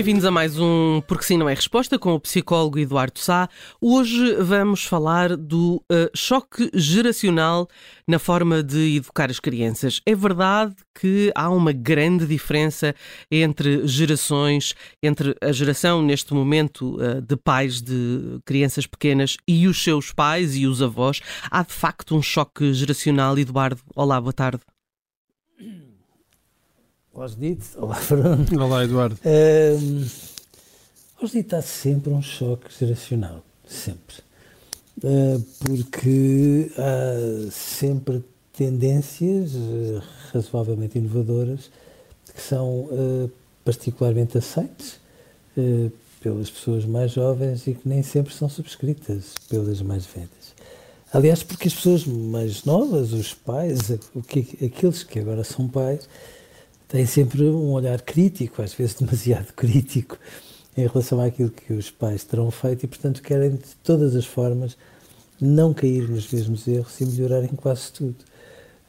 Bem-vindos a mais um Porque Sim Não é Resposta com o psicólogo Eduardo Sá. Hoje vamos falar do uh, choque geracional na forma de educar as crianças. É verdade que há uma grande diferença entre gerações, entre a geração neste momento uh, de pais de crianças pequenas e os seus pais e os avós. Há de facto um choque geracional. Eduardo, olá, boa tarde. Osdite, olá Fernando. Olá Eduardo. Um, Osdite há sempre um choque geracional, sempre. Uh, porque há sempre tendências uh, razoavelmente inovadoras que são uh, particularmente aceites pelas pessoas mais jovens e que nem sempre são subscritas pelas mais velhas. Aliás, porque as pessoas mais novas, os pais, aqueles que agora são pais, têm sempre um olhar crítico, às vezes demasiado crítico, em relação àquilo que os pais terão feito e, portanto, querem de todas as formas não cair nos mesmos erros e melhorar em quase tudo.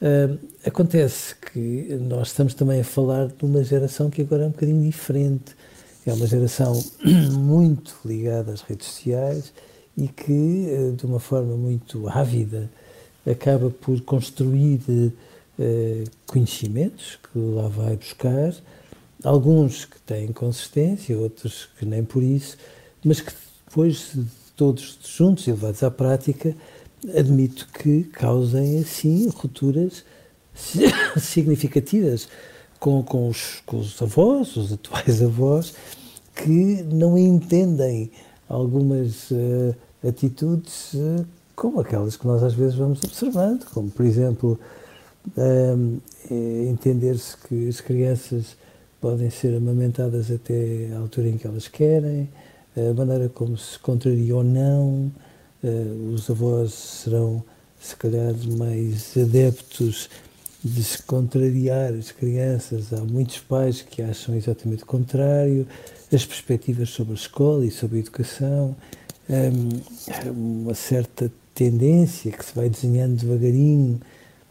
Uh, acontece que nós estamos também a falar de uma geração que agora é um bocadinho diferente. É uma geração muito ligada às redes sociais e que, de uma forma muito ávida, acaba por construir eh, conhecimentos que lá vai buscar, alguns que têm consistência, outros que nem por isso, mas que depois, todos juntos e levados à prática, admito que causem, assim, rupturas significativas com, com, os, com os avós, os atuais avós, que não entendem algumas uh, atitudes uh, como aquelas que nós às vezes vamos observando, como, por exemplo, é entender-se que as crianças podem ser amamentadas até à altura em que elas querem, a maneira como se contraria ou não, uh, os avós serão, se calhar, mais adeptos de se contrariar as crianças. Há muitos pais que acham exatamente o contrário, as perspectivas sobre a escola e sobre a educação, um, uma certa tendência que se vai desenhando devagarinho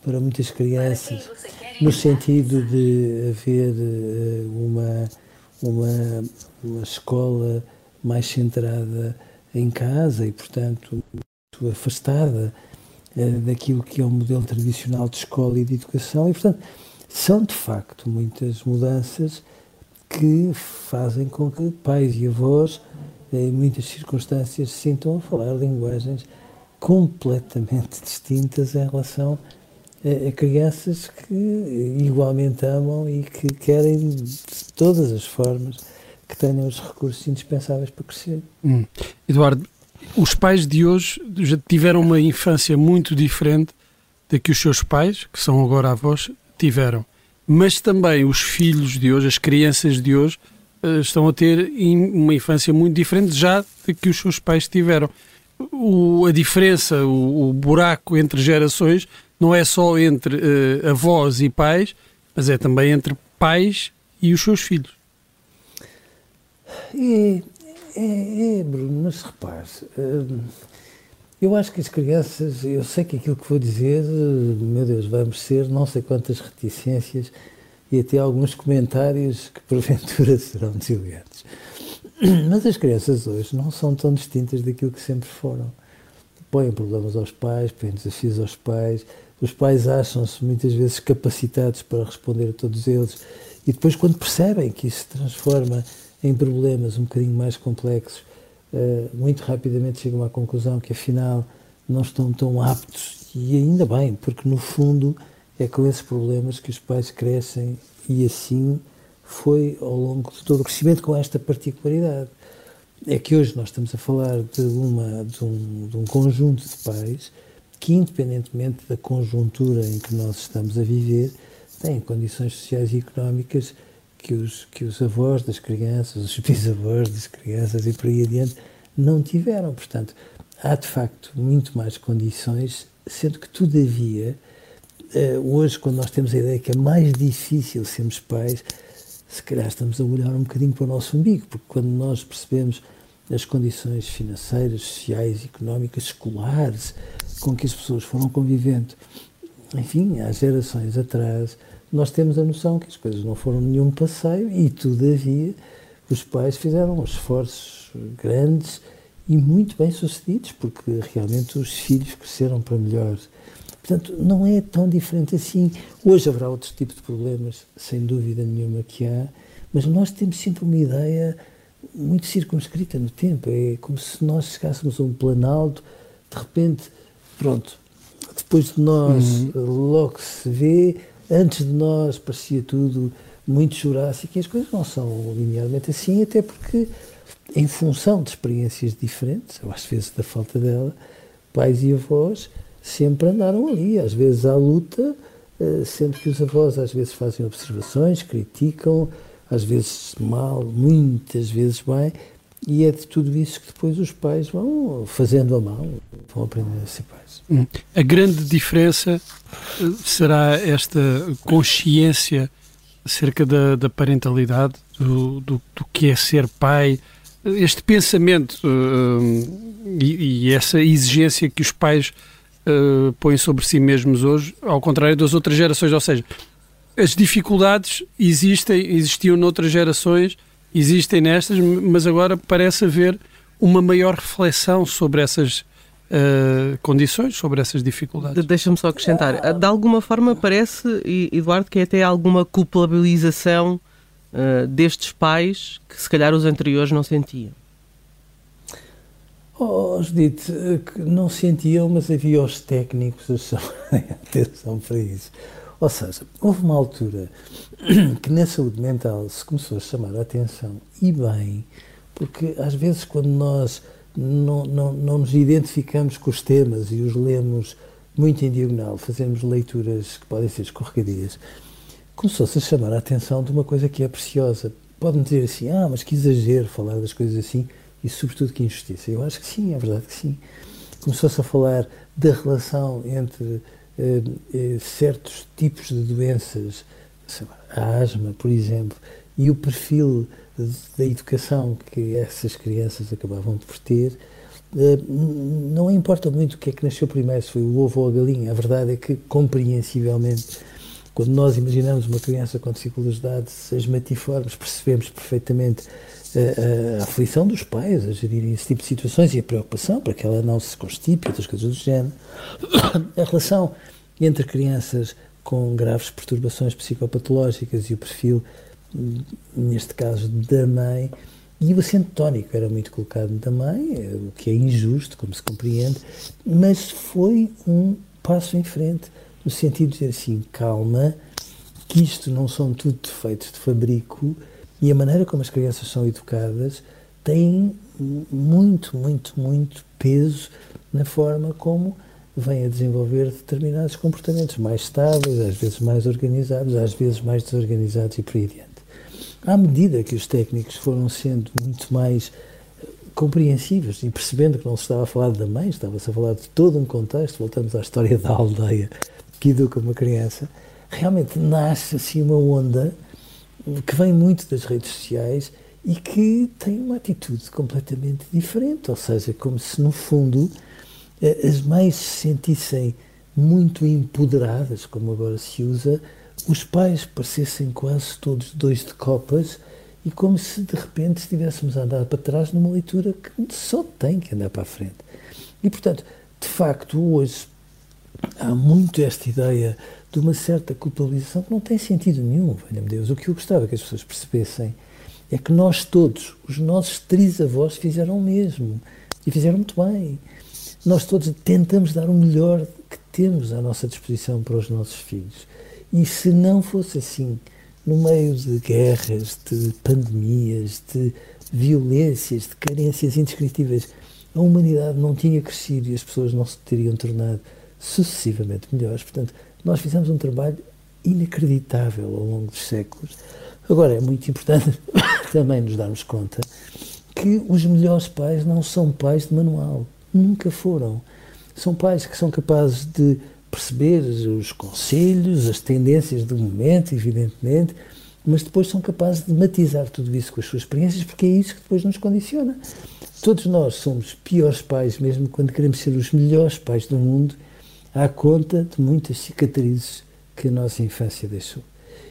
para muitas crianças, no sentido de haver eh, uma, uma, uma escola mais centrada em casa e, portanto, muito afastada eh, daquilo que é o modelo tradicional de escola e de educação. E, portanto, são de facto muitas mudanças que fazem com que pais e avós, em muitas circunstâncias, se sintam a falar linguagens completamente distintas em relação a crianças que igualmente amam e que querem de todas as formas que tenham os recursos indispensáveis para crescer. Hum. Eduardo, os pais de hoje já tiveram uma infância muito diferente da que os seus pais, que são agora avós, tiveram. Mas também os filhos de hoje, as crianças de hoje, eh, estão a ter uma infância muito diferente já da que os seus pais tiveram. O, a diferença, o, o buraco entre gerações não é só entre uh, avós e pais, mas é também entre pais e os seus filhos. É, é, é Bruno, mas repare, uh, eu acho que as crianças, eu sei que aquilo que vou dizer, meu Deus, vamos ser não sei quantas reticências e até alguns comentários que porventura serão desiliados. Mas as crianças hoje não são tão distintas daquilo que sempre foram. Põem problemas aos pais, põem desafios aos pais, os pais acham-se muitas vezes capacitados para responder a todos eles e depois, quando percebem que isso se transforma em problemas um bocadinho mais complexos, uh, muito rapidamente chegam à conclusão que afinal não estão tão aptos e ainda bem, porque no fundo é com esses problemas que os pais crescem e assim foi ao longo de todo o crescimento com esta particularidade. É que hoje nós estamos a falar de, uma, de, um, de um conjunto de pais que, independentemente da conjuntura em que nós estamos a viver, têm condições sociais e económicas que os, que os avós das crianças, os bisavós das crianças e por aí adiante não tiveram. Portanto, há de facto muito mais condições, sendo que, todavia, eh, hoje, quando nós temos a ideia que é mais difícil sermos pais, se calhar estamos a olhar um bocadinho para o nosso umbigo, porque quando nós percebemos as condições financeiras, sociais, económicas, escolares com que as pessoas foram convivendo, enfim, há gerações atrás, nós temos a noção que as coisas não foram nenhum passeio e, todavia, os pais fizeram esforços grandes e muito bem sucedidos, porque realmente os filhos cresceram para melhor Portanto, não é tão diferente assim. Hoje haverá outros tipos de problemas, sem dúvida nenhuma que há, mas nós temos sempre uma ideia muito circunscrita no tempo. É como se nós chegássemos a um planalto, de repente, pronto, depois de nós uhum. logo se vê, antes de nós parecia tudo muito jurássico e as coisas não são linearmente assim, até porque, em função de experiências diferentes, ou às vezes da falta dela, pais e avós sempre andaram ali, às vezes à luta, eh, sendo que os avós às vezes fazem observações, criticam, às vezes mal, muitas vezes bem, e é de tudo isso que depois os pais vão fazendo a mão, vão aprender a ser pais. Hum. A grande diferença eh, será esta consciência acerca da, da parentalidade, do, do, do, que é ser pai, este pensamento uh, e, e, essa exigência que os pais uh, põem sobre si mesmos hoje, ao contrário das outras gerações. Ou seja, as dificuldades existem, existiam noutras gerações, existem nestas, mas agora parece haver uma maior reflexão sobre essas uh, condições, sobre essas dificuldades. Deixa-me só acrescentar. De alguma forma parece, Eduardo, que é até alguma culpabilização uh, destes pais que se calhar os anteriores não sentiam. Oh, Judite, que não sentiam, mas havia os técnicos a chamarem a atenção para isso. Ou seja, houve uma altura que na saúde mental se começou a chamar a atenção, e bem, porque às vezes quando nós não, não, não nos identificamos com os temas e os lemos muito em diagonal, fazemos leituras que podem ser escorregadias, começou-se a chamar a atenção de uma coisa que é preciosa. Podem dizer assim, ah, mas que exagero falar das coisas assim e, sobretudo, que injustiça. Eu acho que sim, é verdade que sim. Começou-se a falar da relação entre certos tipos de doenças, a asma, por exemplo, e o perfil da educação que essas crianças acabavam por ter. Eh, não importa muito o que é que nasceu primeiro, se foi o ovo ou a galinha. A verdade é que, compreensivelmente, quando nós imaginamos uma criança com dificuldades asmatiformes, percebemos perfeitamente a, a, aflição dos pais a gerirem esse tipo de situações e a preocupação para que ela não se constipe, outras coisas do género. A relação entre crianças com graves perturbações psicopatológicas e o perfil, neste caso, da mãe, e o acento tónico era muito colocado da mãe, o que é injusto, como se compreende, mas foi um passo em frente, no sentido de dizer assim, calma, que isto não são tudo defeitos de fabrico, e a maneira como as crianças são educadas tem muito, muito, muito peso na forma como vêm a desenvolver determinados comportamentos mais estáveis, às vezes mais organizados, às vezes mais desorganizados e por aí adiante. À medida que os técnicos foram sendo muito mais eh, compreensivos e percebendo que não se estava a falar da mãe, estava-se a falar de todo um contexto, voltamos à história da aldeia que educa uma criança, realmente nasce assim uma onda que vem muito das redes sociais e que tem uma atitude completamente diferente, ou seja, como se no fundo eh, as mães se sentissem muito empoderadas, como agora se usa, os pais parecessem quase todos dois de copas e como se de repente estivéssemos a andar para trás numa leitura que só tem que andar para a frente. E portanto, de facto, hoje há muito esta ideia de uma certa culpabilização que não tem sentido nenhum, valha-me Deus. O que eu gostava que as pessoas percebessem é que nós todos, os nossos trisavós, fizeram o mesmo. E fizeram muito bem. Nós todos tentamos dar o melhor que temos à nossa disposição para os nossos filhos. E se não fosse assim, no meio de guerras, de pandemias, de violências, de carências indescritíveis, a humanidade não tinha crescido e as pessoas não se teriam tornado sucessivamente melhores. Portanto, nós fizemos um trabalho inacreditável ao longo dos séculos. Agora, é muito importante também nos darmos conta que os melhores pais não são pais de manual. Nunca foram. São pais que são capazes de perceber os conselhos, as tendências do momento, evidentemente, mas depois são capazes de matizar tudo isso com as suas experiências, porque é isso que depois nos condiciona. Todos nós somos piores pais, mesmo quando queremos ser os melhores pais do mundo, à conta de muitas cicatrizes que a nossa infância deixou.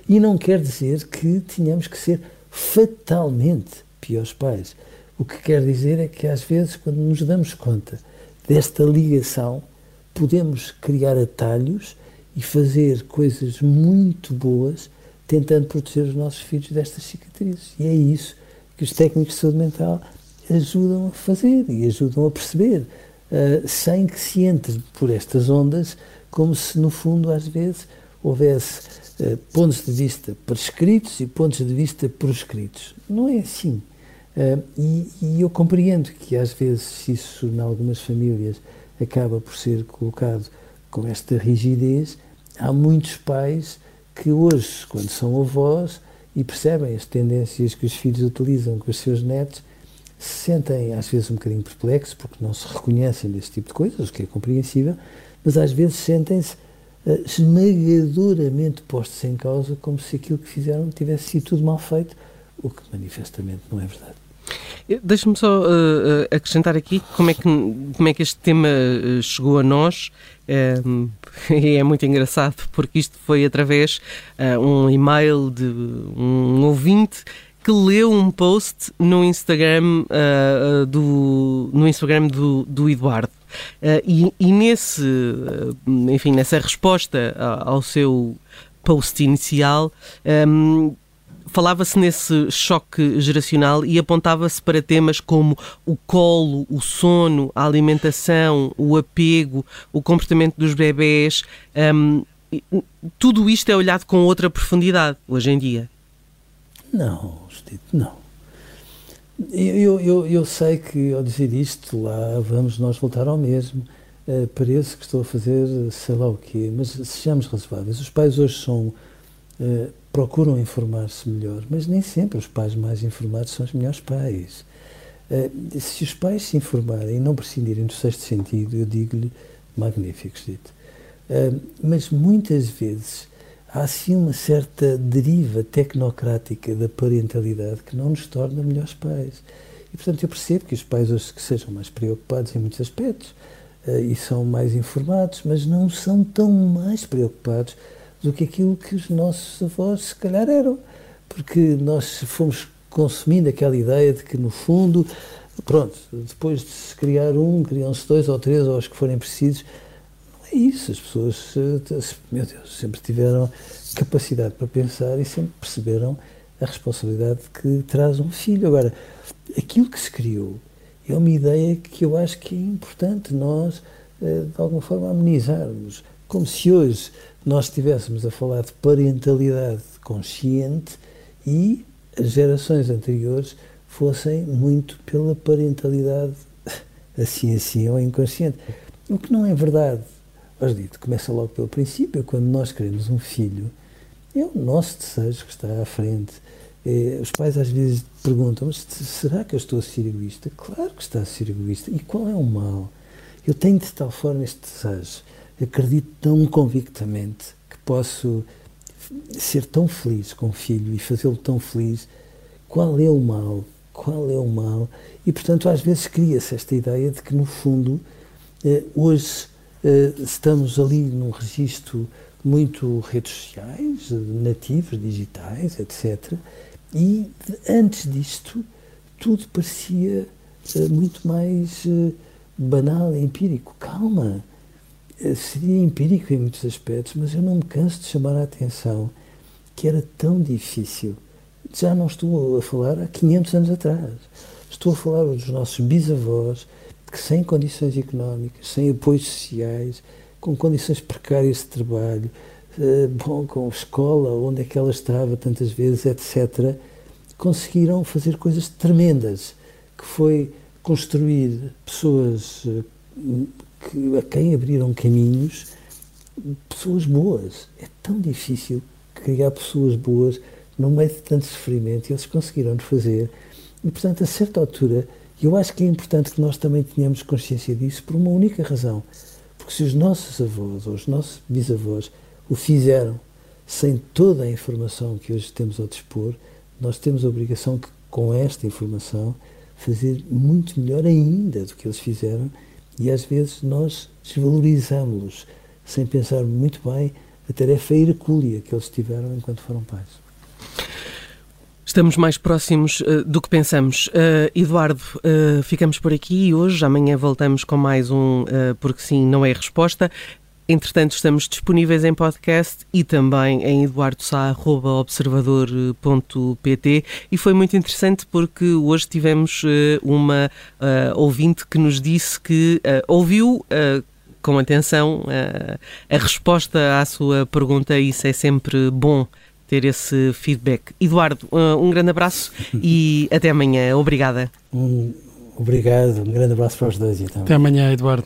E não quer dizer que tenhamos que ser fatalmente piores pais. O que quer dizer é que às vezes, quando nos damos conta desta ligação, podemos criar atalhos e fazer coisas muito boas tentando proteger os nossos filhos destas cicatrizes. E é isso que os técnicos de saúde mental ajudam a fazer e ajudam a perceber, uh, sem que se entre por estas ondas, como se no fundo às vezes houvesse uh, pontos de vista prescritos e pontos de vista proscritos. Não é assim. Uh, e, e, eu compreendo que às vezes isso, em algumas famílias, acaba por ser colocado com esta rigidez. Há muitos pais que hoje, quando são avós e percebem as tendências que os filhos utilizam com os seus netos, se sentem às vezes um bocadinho perplexos porque não se reconhecem desse tipo de coisas, o que é compreensível, mas às vezes sentem-se uh, esmagadoramente postos em causa como se aquilo que fizeram tivesse sido tudo mal feito, o que manifestamente não é verdade. Deixa-me só uh, acrescentar aqui como é, que, como é que este tema chegou a nós. É muito engraçado porque isto foi através uh, um e-mail de um ouvinte que leu um post no Instagram uh, do no Instagram do, do Eduardo uh, e, e, nesse enfim nessa resposta ao seu post inicial um, falava-se nesse choque geracional e apontava-se para temas como o colo, o sono, a alimentação, o apego, o comportamento dos bebés. Um, tudo isto é olhado com outra profundidade hoje em dia. Não, Steve, não. Eu, eu, eu sei que ao dizer isto, lá vamos nós voltar ao mesmo. Uh, parece que estou a fazer sei lá o quê, mas sejamos razoáveis. Os pais hoje são uh, procuram informar-se melhor, mas nem sempre os pais mais informados são os melhores pais. Uh, se os pais se informarem e não prescindirem do sexto sentido, eu digo-lhe, magnífico, dito. Mas muitas vezes há assim uma certa deriva tecnocrática da parentalidade que não nos torna melhores pais. E, portanto, eu percebo que os pais hoje que sejam mais preocupados em muitos aspectos uh, e são mais informados, mas não são tão mais preocupados do que aquilo que os nossos avós se calhar eram. Porque nós fomos consumindo aquela ideia de que, no fundo, pronto, depois de se criar um, criam-se dois ou três, ou os que forem precisos. É isso. As pessoas, meu Deus, sempre tiveram capacidade para pensar e sempre perceberam a responsabilidade que traz um filho. Agora, aquilo que se criou é uma ideia que eu acho que é importante nós, eh, de alguma forma, amenizarmos. Como se hoje nós estivéssemos a falar de parentalidade consciente e as gerações anteriores fossem muito pela parentalidade assim assim ou inconsciente. O que não é verdade. Mas dito, começa logo pelo princípio, quando nós queremos um filho, é o nosso desejo que está à frente. É, os pais às vezes perguntam, mas será que eu estou a ser egoísta? Claro que está a ser egoísta. E qual é o mal? Eu tenho de tal forma este desejo acredito tão convictamente que posso ser tão feliz com o filho e fazê-lo tão feliz. Qual é o mal? Qual é o mal? E, portanto, às vezes cria-se esta ideia de que, no fundo, eh, hoje estamos ali num registro muito redes sociais, nativos, digitais, etc. E antes disto, tudo parecia eh, muito mais banal, empírico. Calma, eh, seria empírico em muitos aspectos, mas eu não me canso de chamar a atenção que era tão difícil. Já não estou a falar há 500 anos atrás. Estou a falar dos nossos bisavós, que sem condições económicas, sem apoios sociais, com condições precárias de trabalho, uh, bom, com escola, onde é que ela estava tantas vezes, etc., conseguiram fazer coisas tremendas, que foi construir pessoas uh, que, a quem abriram caminhos, pessoas boas. É tão difícil criar pessoas boas no meio de tanto sofrimento e eles conseguiram fazer. E, portanto, a certa altura, eu acho que é importante que nós também tenhamos consciência disso por uma única razão. Porque se os nossos avós ou os nossos bisavós o fizeram sem toda a informação que hoje temos ao dispor, nós temos a obrigação que, com esta informação, fazer muito melhor ainda do que eles fizeram e às vezes nós desvalorizamos-los sem pensar muito bem a tarefa hercúlea que eles tiveram enquanto foram pais. Estamos mais próximos uh, do que pensamos. Uh, Eduardo, uh, ficamos por aqui hoje. Amanhã voltamos com mais um Porque Sim, Não é Resposta. Entretanto, estamos disponíveis em podcast e também em eduardosá.observador.pt e foi muito interessante porque hoje tivemos uma ouvinte que nos disse que ouviu com atenção a resposta à sua pergunta isso é sempre bom ter esse feedback. Eduardo, uh, um grande abraço e até amanhã. Obrigada. Um, obrigado, um grande abraço para os dois. Então. Até amanhã, Eduardo.